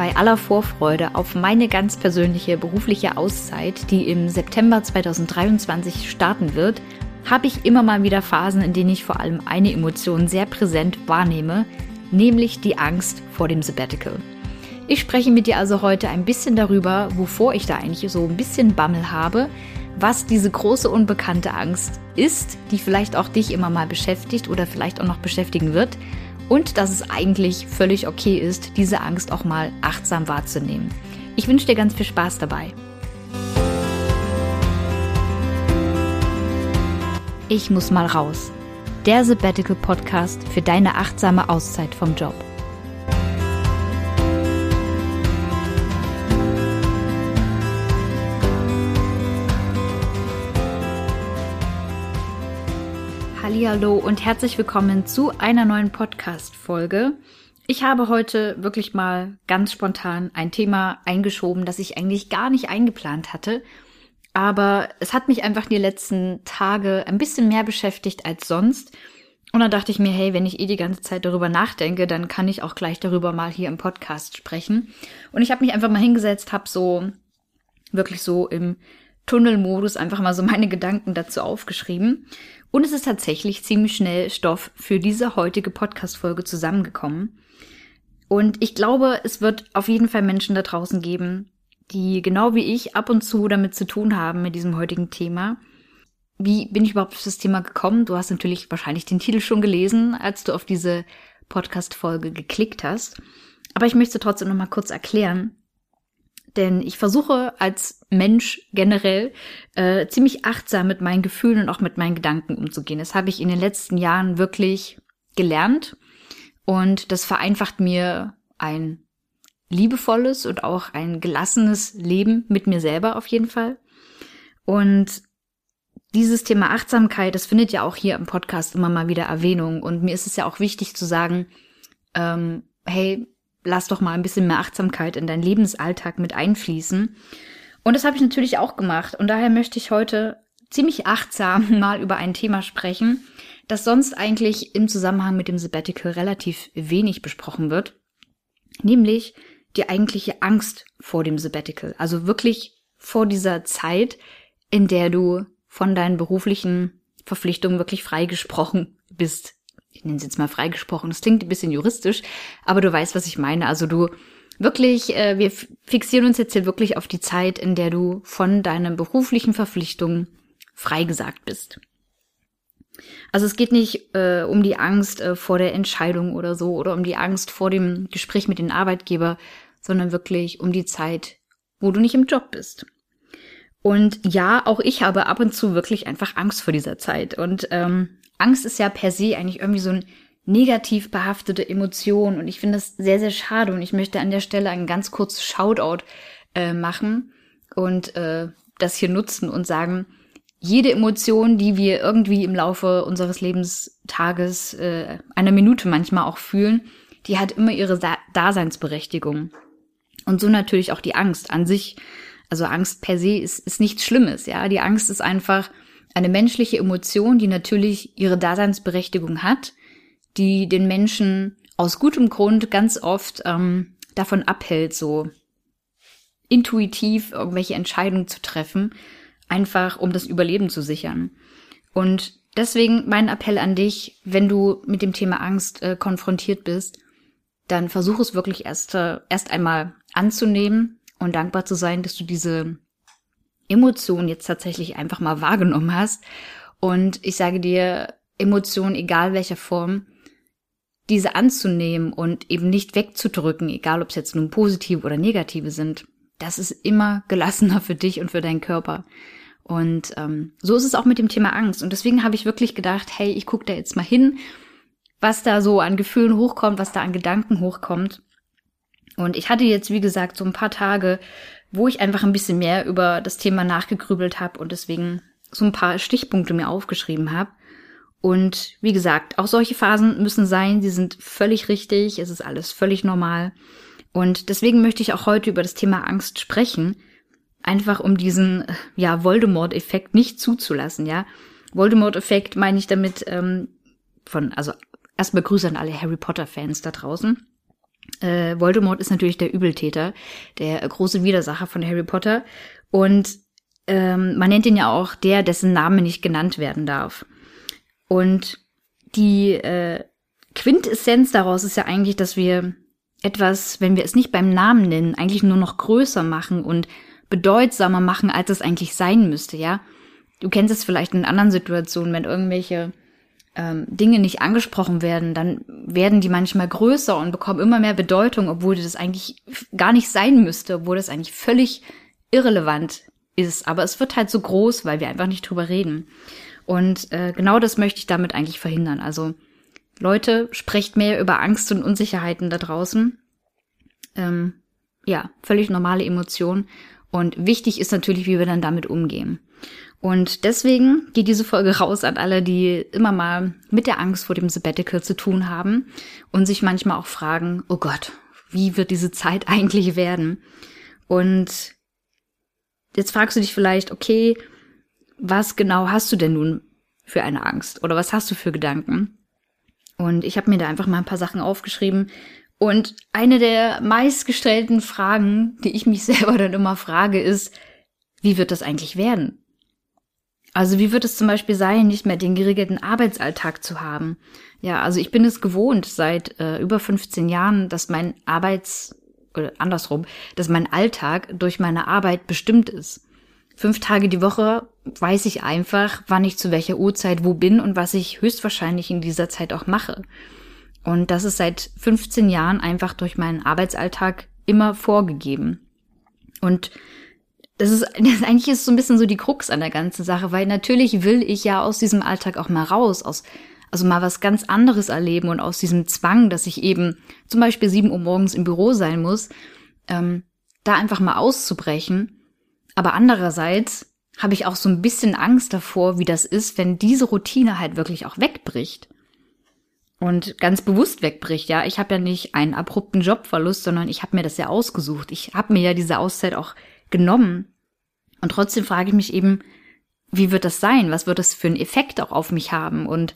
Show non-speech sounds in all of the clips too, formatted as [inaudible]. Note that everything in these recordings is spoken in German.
bei aller Vorfreude auf meine ganz persönliche berufliche Auszeit, die im September 2023 starten wird, habe ich immer mal wieder Phasen, in denen ich vor allem eine Emotion sehr präsent wahrnehme, nämlich die Angst vor dem Sabbatical. Ich spreche mit dir also heute ein bisschen darüber, wovor ich da eigentlich so ein bisschen Bammel habe, was diese große unbekannte Angst ist, die vielleicht auch dich immer mal beschäftigt oder vielleicht auch noch beschäftigen wird und dass es eigentlich völlig okay ist, diese Angst auch mal achtsam wahrzunehmen. Ich wünsche dir ganz viel Spaß dabei. Ich muss mal raus. Der Sabbatical Podcast für deine achtsame Auszeit vom Job. Hallo und herzlich willkommen zu einer neuen Podcast Folge. Ich habe heute wirklich mal ganz spontan ein Thema eingeschoben, das ich eigentlich gar nicht eingeplant hatte, aber es hat mich einfach die letzten Tage ein bisschen mehr beschäftigt als sonst. Und dann dachte ich mir, hey, wenn ich eh die ganze Zeit darüber nachdenke, dann kann ich auch gleich darüber mal hier im Podcast sprechen. Und ich habe mich einfach mal hingesetzt, habe so wirklich so im Tunnelmodus einfach mal so meine Gedanken dazu aufgeschrieben. Und es ist tatsächlich ziemlich schnell Stoff für diese heutige Podcast-Folge zusammengekommen. Und ich glaube, es wird auf jeden Fall Menschen da draußen geben, die genau wie ich ab und zu damit zu tun haben mit diesem heutigen Thema. Wie bin ich überhaupt auf das Thema gekommen? Du hast natürlich wahrscheinlich den Titel schon gelesen, als du auf diese Podcast-Folge geklickt hast. Aber ich möchte trotzdem noch mal kurz erklären, denn ich versuche als Mensch generell äh, ziemlich achtsam mit meinen Gefühlen und auch mit meinen Gedanken umzugehen. Das habe ich in den letzten Jahren wirklich gelernt und das vereinfacht mir ein liebevolles und auch ein gelassenes Leben mit mir selber auf jeden Fall. Und dieses Thema Achtsamkeit, das findet ja auch hier im Podcast immer mal wieder Erwähnung. Und mir ist es ja auch wichtig zu sagen, ähm, hey, lass doch mal ein bisschen mehr Achtsamkeit in deinen Lebensalltag mit einfließen. Und das habe ich natürlich auch gemacht. Und daher möchte ich heute ziemlich achtsam [laughs] mal über ein Thema sprechen, das sonst eigentlich im Zusammenhang mit dem Sabbatical relativ wenig besprochen wird. Nämlich die eigentliche Angst vor dem Sabbatical. Also wirklich vor dieser Zeit, in der du von deinen beruflichen Verpflichtungen wirklich freigesprochen bist ich nenne es jetzt mal freigesprochen, das klingt ein bisschen juristisch, aber du weißt, was ich meine. Also du wirklich, äh, wir fixieren uns jetzt hier wirklich auf die Zeit, in der du von deinen beruflichen Verpflichtungen freigesagt bist. Also es geht nicht äh, um die Angst äh, vor der Entscheidung oder so oder um die Angst vor dem Gespräch mit dem Arbeitgeber, sondern wirklich um die Zeit, wo du nicht im Job bist. Und ja, auch ich habe ab und zu wirklich einfach Angst vor dieser Zeit. Und ähm, Angst ist ja per se eigentlich irgendwie so ein negativ behaftete Emotion und ich finde das sehr, sehr schade und ich möchte an der Stelle ein ganz kurzes Shoutout äh, machen und äh, das hier nutzen und sagen, jede Emotion, die wir irgendwie im Laufe unseres Lebenstages, äh, einer Minute manchmal auch fühlen, die hat immer ihre da Daseinsberechtigung. Und so natürlich auch die Angst an sich. Also Angst per se ist, ist nichts Schlimmes, ja. Die Angst ist einfach eine menschliche Emotion, die natürlich ihre Daseinsberechtigung hat, die den Menschen aus gutem Grund ganz oft ähm, davon abhält, so intuitiv irgendwelche Entscheidungen zu treffen, einfach um das Überleben zu sichern. Und deswegen mein Appell an dich, wenn du mit dem Thema Angst äh, konfrontiert bist, dann versuch es wirklich erst, äh, erst einmal anzunehmen und dankbar zu sein, dass du diese Emotion jetzt tatsächlich einfach mal wahrgenommen hast. Und ich sage dir, Emotionen, egal welcher Form, diese anzunehmen und eben nicht wegzudrücken, egal ob es jetzt nun positive oder negative sind, das ist immer gelassener für dich und für deinen Körper. Und ähm, so ist es auch mit dem Thema Angst. Und deswegen habe ich wirklich gedacht, hey, ich gucke da jetzt mal hin, was da so an Gefühlen hochkommt, was da an Gedanken hochkommt. Und ich hatte jetzt, wie gesagt, so ein paar Tage, wo ich einfach ein bisschen mehr über das Thema nachgegrübelt habe und deswegen so ein paar Stichpunkte mir aufgeschrieben habe. Und wie gesagt, auch solche Phasen müssen sein, sie sind völlig richtig, es ist alles völlig normal. Und deswegen möchte ich auch heute über das Thema Angst sprechen, einfach um diesen, ja, Voldemort-Effekt nicht zuzulassen, ja. Voldemort-Effekt meine ich damit ähm, von, also erstmal Grüße an alle Harry Potter-Fans da draußen. Äh, Voldemort ist natürlich der Übeltäter, der große Widersacher von Harry Potter. Und ähm, man nennt ihn ja auch der, dessen Name nicht genannt werden darf. Und die äh, Quintessenz daraus ist ja eigentlich, dass wir etwas, wenn wir es nicht beim Namen nennen, eigentlich nur noch größer machen und bedeutsamer machen, als es eigentlich sein müsste, ja. Du kennst es vielleicht in anderen Situationen, wenn irgendwelche ähm, Dinge nicht angesprochen werden, dann werden die manchmal größer und bekommen immer mehr Bedeutung, obwohl das eigentlich gar nicht sein müsste, obwohl das eigentlich völlig irrelevant ist. Aber es wird halt so groß, weil wir einfach nicht drüber reden. Und äh, genau das möchte ich damit eigentlich verhindern. Also Leute, sprecht mehr über Angst und Unsicherheiten da draußen. Ähm, ja, völlig normale Emotionen. Und wichtig ist natürlich, wie wir dann damit umgehen. Und deswegen geht diese Folge raus an alle, die immer mal mit der Angst vor dem Sabbatical zu tun haben und sich manchmal auch fragen, oh Gott, wie wird diese Zeit [laughs] eigentlich werden? Und jetzt fragst du dich vielleicht, okay, was genau hast du denn nun für eine Angst? Oder was hast du für Gedanken? Und ich habe mir da einfach mal ein paar Sachen aufgeschrieben. Und eine der meistgestellten Fragen, die ich mich [laughs] selber dann immer frage, ist, wie wird das eigentlich werden? Also wie wird es zum Beispiel sein, nicht mehr den geregelten Arbeitsalltag zu haben? Ja, also ich bin es gewohnt seit äh, über 15 Jahren, dass mein Arbeits oder andersrum, dass mein Alltag durch meine Arbeit bestimmt ist. Fünf Tage die Woche weiß ich einfach, wann ich zu welcher Uhrzeit wo bin und was ich höchstwahrscheinlich in dieser Zeit auch mache. Und das ist seit 15 Jahren einfach durch meinen Arbeitsalltag immer vorgegeben. Und das ist, [laughs] das eigentlich ist so ein bisschen so die Krux an der ganzen Sache, weil natürlich will ich ja aus diesem Alltag auch mal raus, aus, also mal was ganz anderes erleben und aus diesem Zwang, dass ich eben zum Beispiel sieben Uhr morgens im Büro sein muss, ähm, da einfach mal auszubrechen. Aber andererseits habe ich auch so ein bisschen Angst davor, wie das ist, wenn diese Routine halt wirklich auch wegbricht. Und ganz bewusst wegbricht, ja. Ich habe ja nicht einen abrupten Jobverlust, sondern ich habe mir das ja ausgesucht. Ich habe mir ja diese Auszeit auch genommen. Und trotzdem frage ich mich eben, wie wird das sein? Was wird das für einen Effekt auch auf mich haben? Und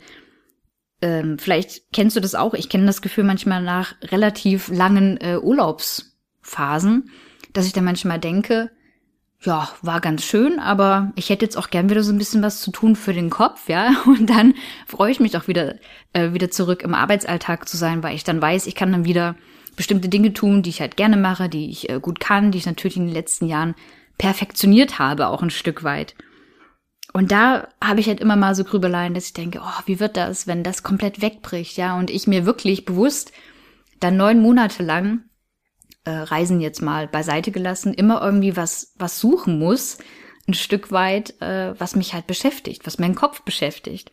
ähm, vielleicht kennst du das auch. Ich kenne das Gefühl manchmal nach relativ langen äh, Urlaubsphasen, dass ich dann manchmal denke, ja, war ganz schön, aber ich hätte jetzt auch gern wieder so ein bisschen was zu tun für den Kopf, ja. [laughs] Und dann freue ich mich auch wieder, äh, wieder zurück im Arbeitsalltag zu sein, weil ich dann weiß, ich kann dann wieder bestimmte Dinge tun, die ich halt gerne mache, die ich äh, gut kann, die ich natürlich in den letzten Jahren perfektioniert habe, auch ein Stück weit. Und da habe ich halt immer mal so Grübeleien, dass ich denke, oh, wie wird das, wenn das komplett wegbricht, ja? Und ich mir wirklich bewusst dann neun Monate lang äh, Reisen jetzt mal beiseite gelassen, immer irgendwie was, was suchen muss, ein Stück weit, äh, was mich halt beschäftigt, was meinen Kopf beschäftigt.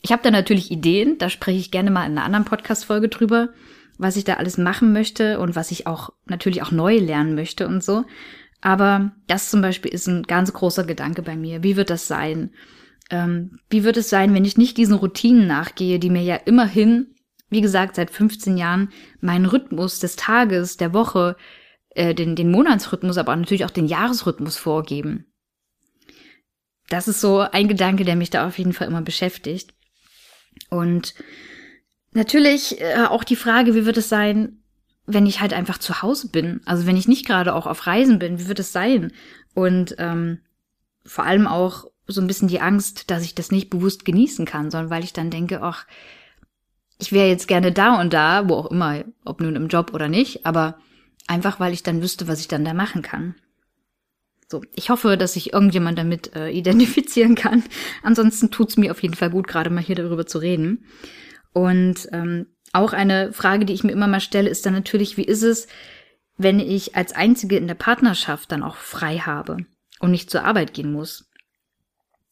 Ich habe da natürlich Ideen, da spreche ich gerne mal in einer anderen Podcast-Folge drüber, was ich da alles machen möchte und was ich auch natürlich auch neu lernen möchte und so. Aber das zum Beispiel ist ein ganz großer Gedanke bei mir. Wie wird das sein? Ähm, wie wird es sein, wenn ich nicht diesen Routinen nachgehe, die mir ja immerhin, wie gesagt, seit 15 Jahren meinen Rhythmus des Tages, der Woche, äh, den, den Monatsrhythmus, aber natürlich auch den Jahresrhythmus vorgeben? Das ist so ein Gedanke, der mich da auf jeden Fall immer beschäftigt. Und Natürlich äh, auch die Frage, wie wird es sein, wenn ich halt einfach zu Hause bin? Also wenn ich nicht gerade auch auf Reisen bin, wie wird es sein? Und ähm, vor allem auch so ein bisschen die Angst, dass ich das nicht bewusst genießen kann, sondern weil ich dann denke, ach, ich wäre jetzt gerne da und da, wo auch immer, ob nun im Job oder nicht, aber einfach weil ich dann wüsste, was ich dann da machen kann. So, ich hoffe, dass sich irgendjemand damit äh, identifizieren kann. Ansonsten tut's mir auf jeden Fall gut, gerade mal hier darüber zu reden. Und ähm, auch eine Frage, die ich mir immer mal stelle, ist dann natürlich, wie ist es, wenn ich als Einzige in der Partnerschaft dann auch frei habe und nicht zur Arbeit gehen muss?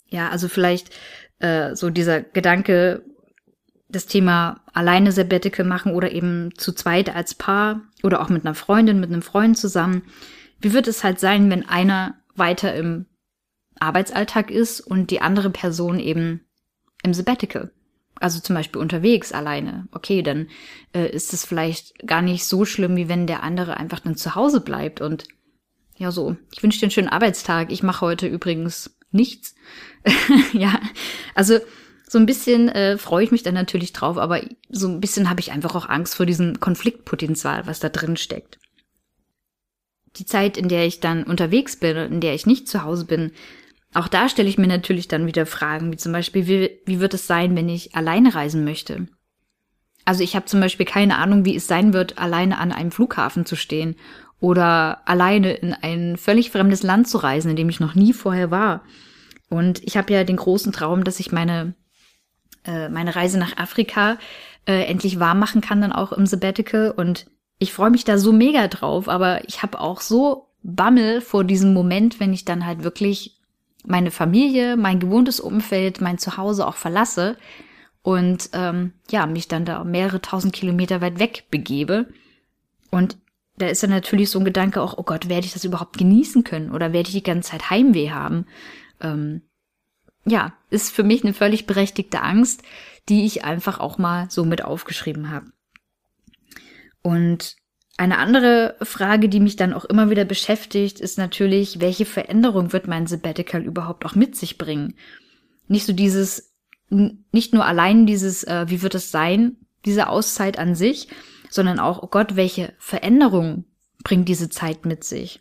Ja, also vielleicht äh, so dieser Gedanke, das Thema alleine Sabbatical machen oder eben zu zweit als Paar oder auch mit einer Freundin, mit einem Freund zusammen. Wie wird es halt sein, wenn einer weiter im Arbeitsalltag ist und die andere Person eben im Sabbatical? Also zum Beispiel unterwegs alleine, okay, dann äh, ist es vielleicht gar nicht so schlimm, wie wenn der andere einfach dann zu Hause bleibt und ja so, ich wünsche dir einen schönen Arbeitstag. Ich mache heute übrigens nichts. [laughs] ja, also So ein bisschen äh, freue ich mich dann natürlich drauf, aber so ein bisschen habe ich einfach auch Angst vor diesem Konfliktpotenzial, was da drin steckt. Die Zeit, in der ich dann unterwegs bin, in der ich nicht zu Hause bin, auch da stelle ich mir natürlich dann wieder Fragen, wie zum Beispiel, wie, wie wird es sein, wenn ich alleine reisen möchte? Also ich habe zum Beispiel keine Ahnung, wie es sein wird, alleine an einem Flughafen zu stehen oder alleine in ein völlig fremdes Land zu reisen, in dem ich noch nie vorher war. Und ich habe ja den großen Traum, dass ich meine äh, meine Reise nach Afrika äh, endlich wahr machen kann, dann auch im Sabbatical. Und ich freue mich da so mega drauf, aber ich habe auch so Bammel vor diesem Moment, wenn ich dann halt wirklich meine Familie, mein gewohntes Umfeld, mein Zuhause auch verlasse und ähm, ja, mich dann da mehrere tausend Kilometer weit weg begebe. Und da ist dann natürlich so ein Gedanke auch, oh Gott, werde ich das überhaupt genießen können oder werde ich die ganze Zeit Heimweh haben? Ähm, ja, ist für mich eine völlig berechtigte Angst, die ich einfach auch mal so mit aufgeschrieben habe. Und eine andere Frage, die mich dann auch immer wieder beschäftigt, ist natürlich, welche Veränderung wird mein Sabbatical überhaupt auch mit sich bringen? Nicht so dieses, nicht nur allein dieses, äh, wie wird es sein, diese Auszeit an sich, sondern auch, oh Gott, welche Veränderung bringt diese Zeit mit sich?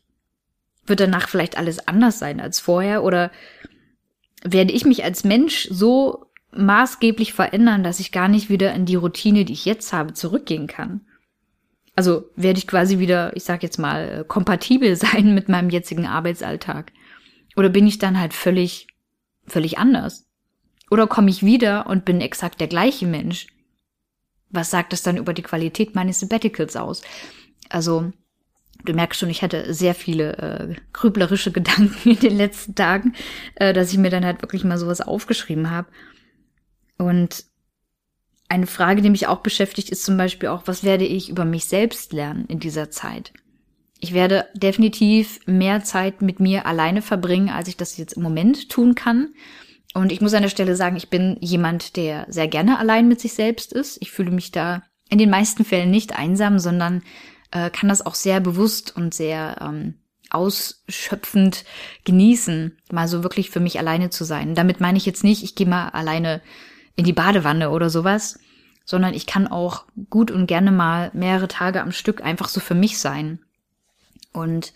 Wird danach vielleicht alles anders sein als vorher oder werde ich mich als Mensch so maßgeblich verändern, dass ich gar nicht wieder in die Routine, die ich jetzt habe, zurückgehen kann. Also werde ich quasi wieder, ich sag jetzt mal, äh, kompatibel [laughs] sein mit meinem jetzigen Arbeitsalltag. Oder bin ich dann halt völlig, völlig anders? Oder komme ich wieder und bin exakt der gleiche Mensch? Was sagt das dann über die Qualität meines Sabbaticals aus? Also Du merkst schon, ich hatte sehr viele äh, grüblerische [laughs] Gedanken in den letzten Tagen, äh, dass ich mir dann halt wirklich mal sowas aufgeschrieben habe. Und eine Frage, die mich auch beschäftigt, ist zum Beispiel auch, was werde ich über mich selbst lernen in dieser Zeit? Ich werde definitiv mehr Zeit mit mir alleine verbringen, als ich das jetzt im Moment tun kann. Und ich muss an der Stelle sagen, ich bin jemand, der sehr gerne allein mit sich selbst ist. Ich fühle mich da in den meisten Fällen nicht einsam, sondern äh, kann das auch sehr bewusst und sehr ähm, ausschöpfend genießen, mal so wirklich für mich alleine zu sein. Damit meine ich jetzt nicht, ich gehe mal alleine in die Badewanne oder sowas, sondern ich kann auch gut und gerne mal mehrere Tage am Stück einfach so für mich sein. Und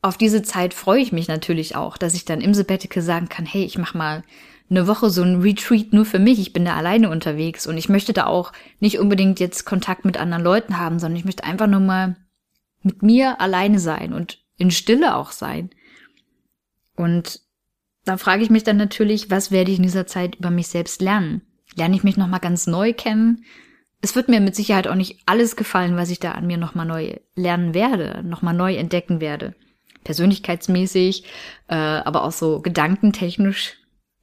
auf diese Zeit freue ich mich natürlich auch, dass ich dann im Sabbatical sagen kann, hey, ich mach mal eine Woche so ein Retreat nur für mich. Ich bin da alleine unterwegs und ich möchte da auch nicht unbedingt jetzt Kontakt mit anderen Leuten haben, sondern ich möchte einfach nur mal mit mir alleine sein und in Stille auch sein. Und da frage ich mich dann natürlich, was werde ich in dieser Zeit über mich selbst lernen? Lerne ich mich nochmal ganz neu kennen? Es wird mir mit Sicherheit auch nicht alles gefallen, was ich da an mir nochmal neu lernen werde, nochmal neu entdecken werde. Persönlichkeitsmäßig, äh, aber auch so gedankentechnisch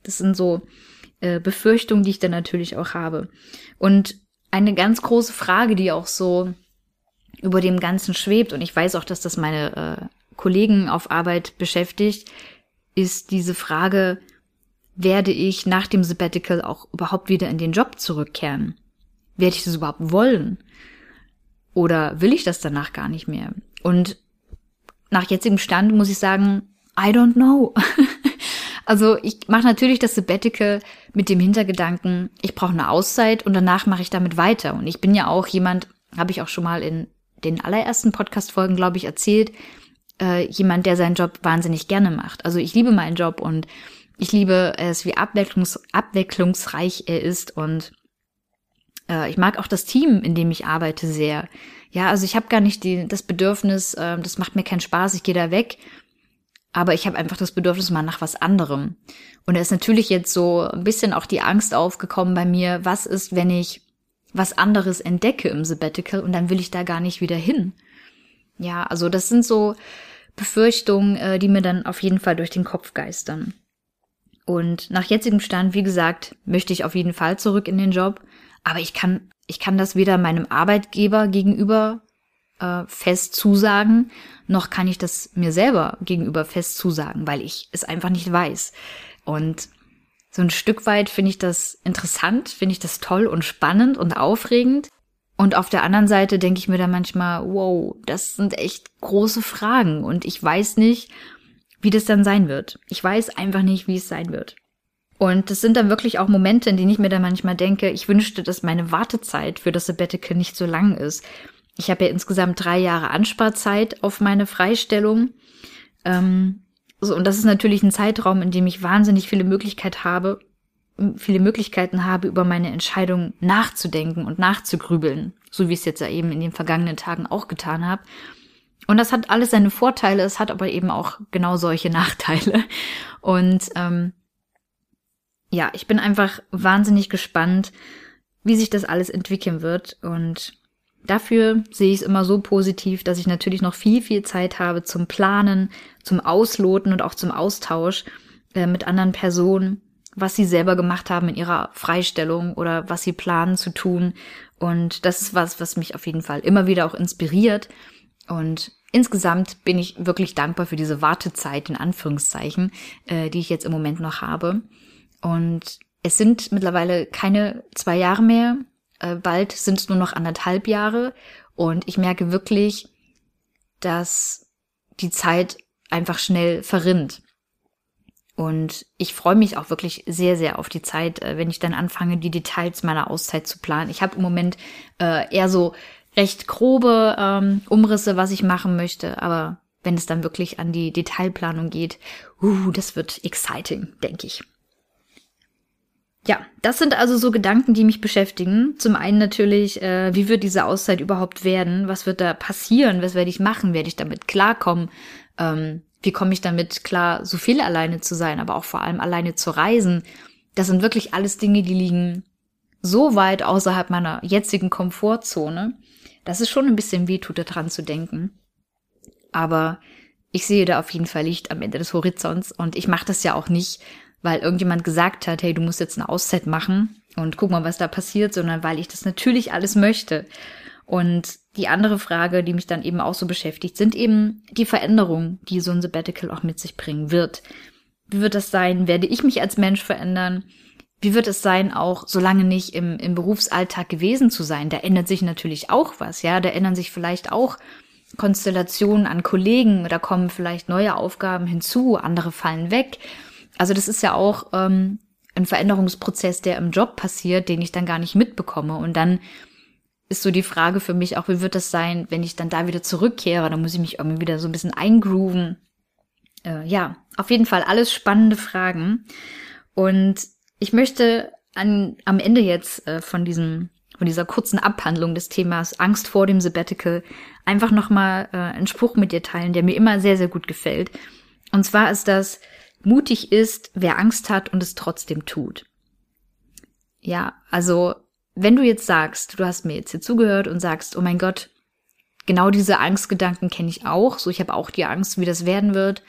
das sind so äh, Befürchtungen, die ich dann natürlich auch habe. Und eine ganz große Frage, die auch so über dem Ganzen schwebt, und ich weiß auch, dass das meine äh, Kollegen auf Arbeit beschäftigt, ist diese Frage, werde ich nach dem Sabbatical auch überhaupt wieder in den Job zurückkehren? Werde ich das überhaupt wollen? Oder will ich das danach gar nicht mehr? Und nach jetzigem Stand muss ich sagen, I don't know. [laughs] Also ich mache natürlich das Sabbatical mit dem Hintergedanken, ich brauche eine Auszeit und danach mache ich damit weiter. Und ich bin ja auch jemand, habe ich auch schon mal in den allerersten Podcast-Folgen, glaube ich, erzählt, äh, jemand, der seinen Job wahnsinnig gerne macht. Also ich liebe meinen Job und ich liebe es, wie abwechslungs abwechslungsreich er ist und äh, ich mag auch das Team, in dem ich arbeite, sehr. Ja, also ich habe gar nicht die, das Bedürfnis, äh, das macht mir keinen Spaß, ich gehe da weg aber ich habe einfach das Bedürfnis mal nach was anderem. Und da ist natürlich jetzt so ein bisschen auch die Angst aufgekommen bei mir, was ist, wenn ich was anderes entdecke im Sabbatical und dann will ich da gar nicht wieder hin. Ja, also das sind so Befürchtungen, äh, die mir dann auf jeden Fall durch den Kopf geistern. Und nach jetzigem Stand, wie gesagt, möchte ich auf jeden Fall zurück in den Job, aber ich kann, ich kann das weder meinem Arbeitgeber gegenüber äh, fest zusagen, noch kann ich das mir selber gegenüber fest zusagen, weil ich es einfach nicht weiß. Und so ein Stück weit finde ich das interessant, finde ich das toll und spannend und aufregend. Und auf der anderen Seite denke ich mir dann manchmal, wow, das sind echt große Fragen und ich weiß nicht, wie das dann sein wird. Ich weiß einfach nicht, wie es sein wird. Und das sind dann wirklich auch Momente, in denen ich mir dann manchmal denke, ich wünschte, dass meine Wartezeit für das Sabbatical nicht so lang ist. Ich habe ja insgesamt drei Jahre Ansparzeit auf meine Freistellung. Ähm, so, und das ist natürlich ein Zeitraum, in dem ich wahnsinnig viele Möglichkeiten habe, viele Möglichkeiten habe, über meine Entscheidung nachzudenken und nachzugrübeln, so wie ich es jetzt ja eben in den vergangenen Tagen auch getan habe. Und das hat alles seine Vorteile, es hat aber eben auch genau solche [laughs] Nachteile. Und ähm, ja, ich bin einfach wahnsinnig gespannt, wie sich das alles entwickeln wird. Und dafür sehe ich es immer so positiv, dass ich natürlich noch viel, viel Zeit habe zum Planen, zum Ausloten und auch zum Austausch äh, mit anderen Personen was sie selber gemacht haben in ihrer Freistellung oder was sie planen zu tun. Und das ist was, was mich auf jeden Fall immer wieder auch inspiriert. Und insgesamt bin ich wirklich dankbar für diese Wartezeit, in Anführungszeichen, äh, die ich jetzt im Moment noch habe. Und es sind mittlerweile keine zwei Jahre mehr. Äh, bald sind es nur noch anderthalb Jahre. Und ich merke wirklich, dass die Zeit einfach schnell verrinnt. Und ich freue mich auch wirklich sehr, sehr auf die Zeit, äh, wenn ich dann anfange, die Details meiner Auszeit zu planen. Ich habe im Moment äh, eher so recht grobe ähm, Umrisse, was ich machen möchte, aber wenn es dann wirklich an die Detailplanung geht, uh, das wird exciting, denke ich. Ja, das sind also so Gedanken, die mich beschäftigen. Zum einen natürlich, äh, wie wird diese Auszeit überhaupt werden? Was wird da passieren? Was werde ich machen? Werde ich damit klarkommen? Ähm, wie komme ich damit klar, so viel alleine zu sein, aber auch vor allem alleine zu reisen? Das sind wirklich alles Dinge, die liegen so weit außerhalb meiner jetzigen Komfortzone, dass es schon ein bisschen weh tut, daran zu denken. Aber ich sehe da auf jeden Fall Licht am Ende des Horizonts und ich mache das ja auch nicht, weil irgendjemand gesagt hat, hey, du musst jetzt eine Auszeit machen und guck mal, was da passiert, sondern weil ich das natürlich alles möchte. Und die andere Frage, die mich dann eben auch so beschäftigt, sind eben die Veränderungen, die so ein Sabbatical auch mit sich bringen wird. Wie wird das sein? Werde ich mich als Mensch verändern? Wie wird es sein, auch so lange nicht im, im Berufsalltag gewesen zu sein? Da ändert sich natürlich auch was, ja. Da ändern sich vielleicht auch Konstellationen an Kollegen, da kommen vielleicht neue Aufgaben hinzu, andere fallen weg. Also das ist ja auch ähm, ein Veränderungsprozess, der im Job passiert, den ich dann gar nicht mitbekomme. Und dann ist so die Frage für mich auch, wie wird das sein, wenn ich dann da wieder zurückkehre? Da muss ich mich irgendwie wieder so ein bisschen eingrooven. Äh, ja, auf jeden Fall alles spannende Fragen. Und ich möchte an, am Ende jetzt äh, von diesem von dieser kurzen Abhandlung des Themas Angst vor dem Sabbatical einfach nochmal äh, einen Spruch mit dir teilen, der mir immer sehr, sehr gut gefällt. Und zwar ist das, mutig ist, wer Angst hat und es trotzdem tut. Ja, also wenn du jetzt sagst, du hast mir jetzt hier zugehört und sagst, oh mein Gott, genau diese Angstgedanken kenne ich auch, so ich habe auch die Angst, wie das werden wird.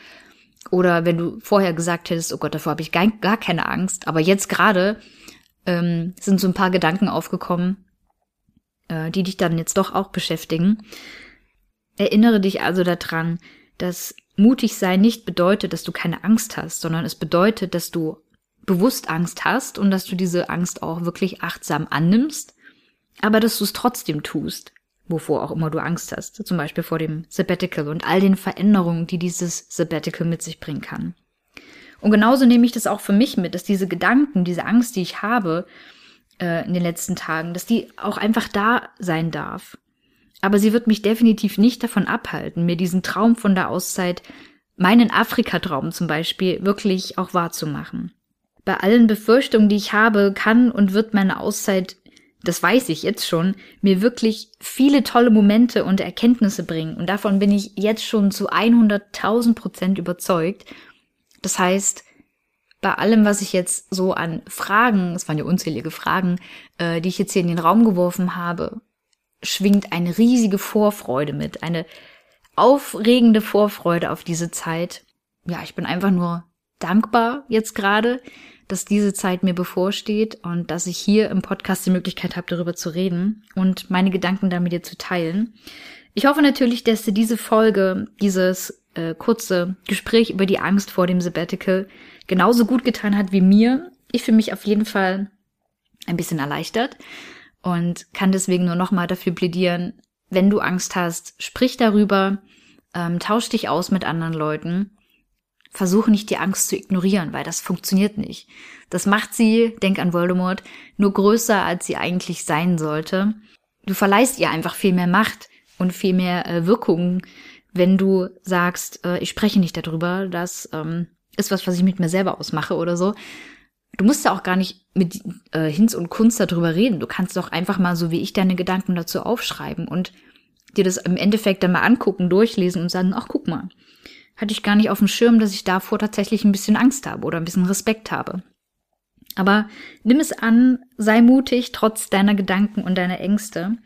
Oder wenn du vorher gesagt hättest, oh Gott, davor habe ich gar, gar keine Angst, aber jetzt gerade ähm, sind so ein paar Gedanken aufgekommen, äh, die dich dann jetzt doch auch beschäftigen. Erinnere dich also daran, dass mutig sein nicht bedeutet, dass du keine Angst hast, sondern es bedeutet, dass du bewusst Angst hast und dass du diese Angst auch wirklich achtsam annimmst, aber dass du es trotzdem tust, wovor auch immer du Angst hast, zum Beispiel vor dem Sabbatical und all den Veränderungen, die dieses Sabbatical mit sich bringen kann. Und genauso nehme ich das auch für mich mit, dass diese Gedanken, diese Angst, die ich habe äh, in den letzten Tagen, dass die auch einfach da sein darf. Aber sie wird mich definitiv nicht davon abhalten, mir diesen Traum von der Auszeit, meinen Afrika-Traum zum Beispiel, wirklich auch wahrzumachen bei allen Befürchtungen, die ich habe, kann und wird meine Auszeit, das weiß ich jetzt schon, mir wirklich viele tolle Momente und Erkenntnisse bringen. Und davon bin ich jetzt schon zu 100.000 Prozent überzeugt. Das heißt, bei allem, was ich jetzt so an Fragen, es waren ja unzählige Fragen, äh, die ich jetzt hier in den Raum geworfen habe, schwingt eine riesige Vorfreude mit, eine aufregende Vorfreude auf diese Zeit. Ja, ich bin einfach nur dankbar jetzt gerade, dass diese Zeit mir bevorsteht und dass ich hier im Podcast die Möglichkeit habe, darüber zu reden und meine Gedanken da mit dir zu teilen. Ich hoffe natürlich, dass dir diese Folge, dieses äh, kurze Gespräch über die Angst vor dem Sabbatical genauso gut getan hat wie mir. Ich fühle mich auf jeden Fall ein bisschen erleichtert und kann deswegen nur nochmal dafür plädieren, wenn du Angst hast, sprich darüber, ähm, tausch dich aus mit anderen Leuten versuche nicht die Angst zu ignorieren, weil das funktioniert nicht. Das macht sie, denk an Voldemort, nur größer, als sie eigentlich sein sollte. Du verleihst ihr einfach viel mehr Macht und viel mehr äh, Wirkung, wenn du sagst, äh, ich spreche nicht darüber, das ähm, ist was, was ich mit mir selber ausmache oder so. Du musst ja auch gar nicht mit äh, Hinz und Kunst darüber reden. Du kannst doch einfach mal so wie ich deine Gedanken dazu aufschreiben und dir das im Endeffekt dann mal angucken, durchlesen und sagen, ach guck mal, hatte ich gar nicht auf dem Schirm, dass ich davor tatsächlich ein bisschen Angst habe oder ein bisschen Respekt habe. Aber nimm es an, sei mutig trotz deiner Gedanken und deiner Ängste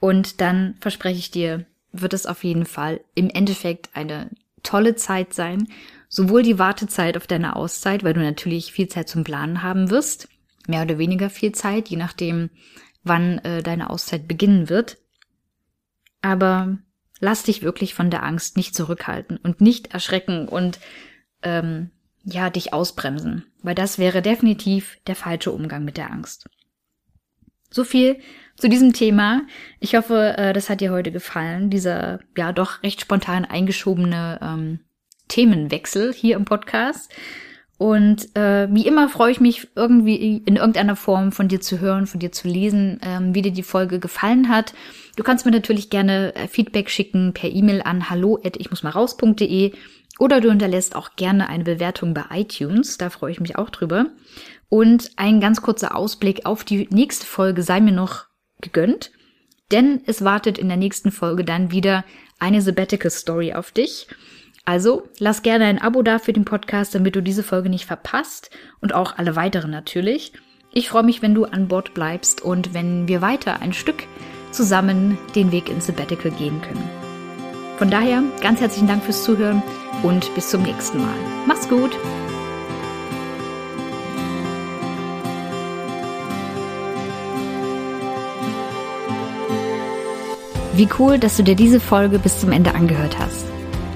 und dann verspreche ich dir, wird es auf jeden Fall im Endeffekt eine tolle Zeit sein. Sowohl die Wartezeit auf deine Auszeit, weil du natürlich viel Zeit zum Planen haben wirst, mehr oder weniger viel Zeit, je nachdem, wann äh, deine Auszeit beginnen wird. Aber lass dich wirklich von der Angst nicht zurückhalten und nicht erschrecken und ähm, ja, dich ausbremsen, weil das wäre definitiv der falsche Umgang mit der Angst. So viel zu diesem Thema. Ich hoffe, äh, das hat dir heute gefallen, dieser ja doch recht spontan eingeschobene ähm, Themenwechsel hier im Podcast. Und äh, wie immer freue ich mich irgendwie in irgendeiner Form von dir zu hören, von dir zu lesen, ähm, wie dir die Folge gefallen hat. Du kannst mir natürlich gerne äh, Feedback schicken per E-Mail an hallo ich muss mal raus.de oder du hinterlässt auch gerne eine Bewertung bei iTunes, da freue ich mich auch drüber. Und ein ganz kurzer Ausblick auf die nächste Folge sei mir noch gegönnt, denn es wartet in der nächsten Folge dann wieder eine Sabbatical Story auf dich. Also lass gerne ein Abo da für den Podcast, damit du diese Folge nicht verpasst und auch alle weiteren natürlich. Ich freue mich, wenn du an Bord bleibst und wenn wir weiter ein Stück zusammen den Weg ins Sabbatical gehen können. Von daher ganz herzlichen Dank fürs Zuhören und bis zum nächsten Mal. Mach's gut! Wie cool, dass du dir diese Folge bis zum Ende angehört hast.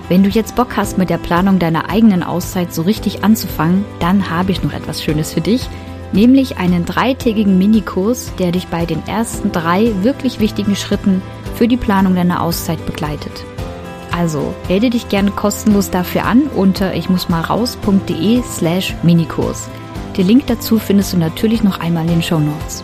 Wenn du jetzt Bock hast, mit der Planung deiner eigenen Auszeit so richtig anzufangen, dann habe ich noch etwas Schönes für dich, nämlich einen dreitägigen Minikurs, der dich bei den ersten drei wirklich wichtigen Schritten für die Planung deiner Auszeit begleitet. Also melde dich gerne kostenlos dafür an unter ich muss mal raus.de slash Minikurs. Den Link dazu findest du natürlich noch einmal in den Show Notes.